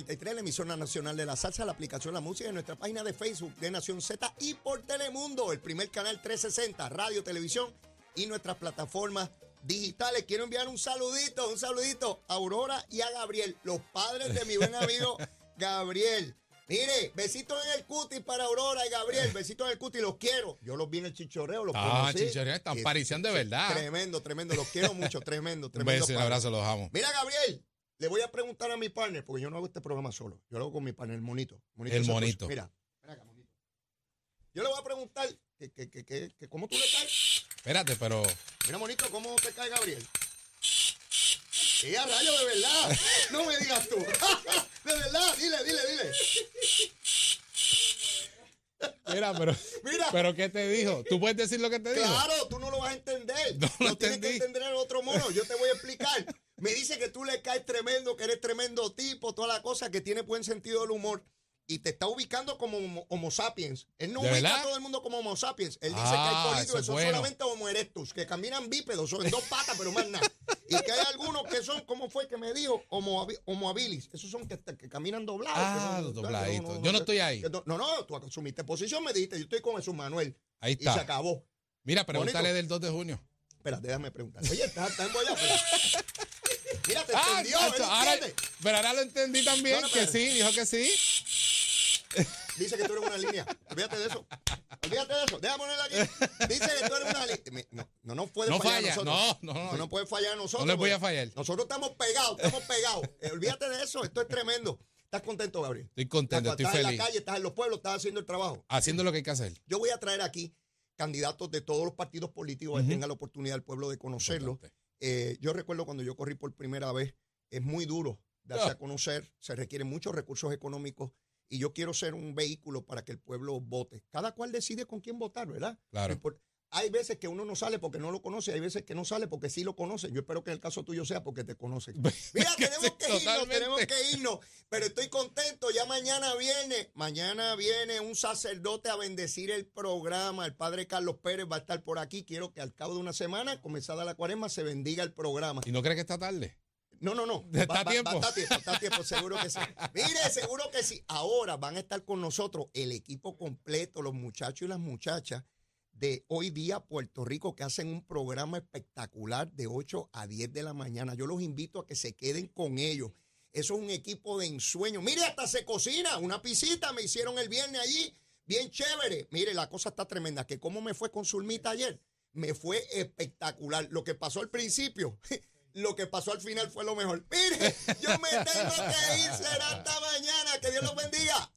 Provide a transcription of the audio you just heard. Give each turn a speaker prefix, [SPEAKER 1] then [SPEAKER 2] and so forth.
[SPEAKER 1] 93, la emisora nacional de la salsa, la aplicación La Música, en nuestra página de Facebook de Nación Z y por Telemundo, el primer canal 360, radio, televisión y nuestras plataformas digitales. Quiero enviar un saludito, un saludito a Aurora y a Gabriel, los padres de mi buen amigo Gabriel. Mire, besitos en el cuti para Aurora y Gabriel, besitos en el cuti, los quiero. Yo los vi en el chichorreo, los
[SPEAKER 2] Ah,
[SPEAKER 1] conocí.
[SPEAKER 2] chichorreo, están pariciando de verdad.
[SPEAKER 1] Tremendo, tremendo, los quiero mucho, tremendo,
[SPEAKER 2] Un
[SPEAKER 1] tremendo.
[SPEAKER 2] beso y un abrazo, los amo.
[SPEAKER 1] Mira, Gabriel, le voy a preguntar a mi partner, porque yo no hago este programa solo. Yo lo hago con mi partner, el monito.
[SPEAKER 2] El
[SPEAKER 1] Santos.
[SPEAKER 2] monito.
[SPEAKER 1] Mira, acá, monito. Yo le voy a preguntar que, que, que, que, cómo tú le caes.
[SPEAKER 2] Espérate, pero
[SPEAKER 1] Mira, monito, ¿cómo te cae Gabriel? Sí, a rayo, de verdad. No me digas tú. De verdad, dile, dile, dile.
[SPEAKER 2] Mira, pero,
[SPEAKER 1] Mira.
[SPEAKER 2] pero ¿qué te dijo? ¿Tú puedes decir lo que te dijo?
[SPEAKER 1] Claro, tú no lo vas a entender.
[SPEAKER 2] No lo
[SPEAKER 1] tienes que entender el otro mono. Yo te voy a explicar. Me dice que tú le caes tremendo, que eres tremendo tipo, toda la cosa, que tiene buen sentido del humor. Y te está ubicando como homo, homo sapiens. Él no
[SPEAKER 2] ¿De
[SPEAKER 1] ubica
[SPEAKER 2] verdad?
[SPEAKER 1] a todo el mundo como homo sapiens. Él dice
[SPEAKER 2] Ah,
[SPEAKER 1] que hay
[SPEAKER 2] eso
[SPEAKER 1] políticos que son
[SPEAKER 2] bueno.
[SPEAKER 1] solamente homo erectus, que caminan bípedos, son dos patas, pero más nada. Y que hay algunos que son, ¿cómo fue que me dijo? Homo, habi- homo habilis. Esos son que, que caminan doblados.
[SPEAKER 2] Ah, los dobladitos. Yo no estoy ahí.
[SPEAKER 1] No, no, no, tú asumiste posición, me dijiste, yo estoy con Jesús Manuel.
[SPEAKER 2] Ahí
[SPEAKER 1] Y se
[SPEAKER 2] está.
[SPEAKER 1] acabó.
[SPEAKER 2] Mira, pregúntale
[SPEAKER 1] Bonito.
[SPEAKER 2] del 2 de junio.
[SPEAKER 1] Espera, déjame preguntar. Oye, ¿estás está embollado? Mira, te
[SPEAKER 2] Ah,
[SPEAKER 1] entendió, ¿él
[SPEAKER 2] ahora, pero ahora lo entendí también,
[SPEAKER 1] No, no,
[SPEAKER 2] que sí, dijo que sí.
[SPEAKER 1] Dice que tú eres una línea. Olvídate de eso. Olvídate de eso. Déjame ponerla aquí. Dice que tú eres una línea. No, no puede
[SPEAKER 2] No
[SPEAKER 1] fallar a
[SPEAKER 2] falla,
[SPEAKER 1] nosotros.
[SPEAKER 2] no, no, no.
[SPEAKER 1] No puede fallar a nosotros.
[SPEAKER 2] No les voy a fallar.
[SPEAKER 1] Nosotros estamos pegados, estamos pegados. Eh, olvídate de eso. Esto es tremendo. ¿Estás contento, Gabriel?
[SPEAKER 2] Estoy contento,
[SPEAKER 1] Estás-
[SPEAKER 2] estoy
[SPEAKER 1] estás en
[SPEAKER 2] feliz.
[SPEAKER 1] la calle, estás en los pueblos, estás haciendo el trabajo.
[SPEAKER 2] Haciendo lo que hay que hacer.
[SPEAKER 1] Yo voy a traer aquí candidatos de todos los partidos políticos que
[SPEAKER 2] Ujú.
[SPEAKER 1] tengan la oportunidad del pueblo de conocerlo.
[SPEAKER 2] Importante.
[SPEAKER 1] Eh, yo recuerdo cuando yo corrí por primera vez, es muy duro darse
[SPEAKER 2] Ah.
[SPEAKER 1] a conocer, se requieren muchos recursos económicos y yo quiero ser un vehículo para que el pueblo vote. Cada cual decide con quién votar, ¿verdad?
[SPEAKER 2] Claro.
[SPEAKER 1] Hay veces que uno no sale porque no lo conoce, hay veces que no sale porque sí lo conoce. Yo espero que en el caso tuyo sea porque te conocen. Mira,
[SPEAKER 2] Que
[SPEAKER 1] tenemos que irnos, tenemos que irnos, pero estoy contento. Ya mañana viene, mañana viene un sacerdote a bendecir el programa. El padre Carlos Pérez va a estar por aquí. Quiero que al cabo de una semana, comenzada la cuaresma, se bendiga el programa.
[SPEAKER 2] ¿Y no crees que está tarde?
[SPEAKER 1] No, no, no.
[SPEAKER 2] ¿Está a tiempo?
[SPEAKER 1] está a tiempo, está a tiempo, seguro que sí. Mire, seguro que sí. Ahora van a estar con nosotros el equipo completo, los muchachos y las muchachas de hoy día Puerto Rico que hacen un programa espectacular de 8 a 10 de la mañana. Yo los invito a que se queden con ellos. Eso es un equipo de ensueño. Mire, hasta se cocina. Una pisita me hicieron el viernes allí. Bien chévere. Mire, la cosa está tremenda. Que cómo me fue con Zulmita ayer. Me fue espectacular. Lo que pasó al principio, lo que pasó al final fue lo mejor. Mire, yo me tengo que ir. Será hasta mañana. Que Dios los bendiga.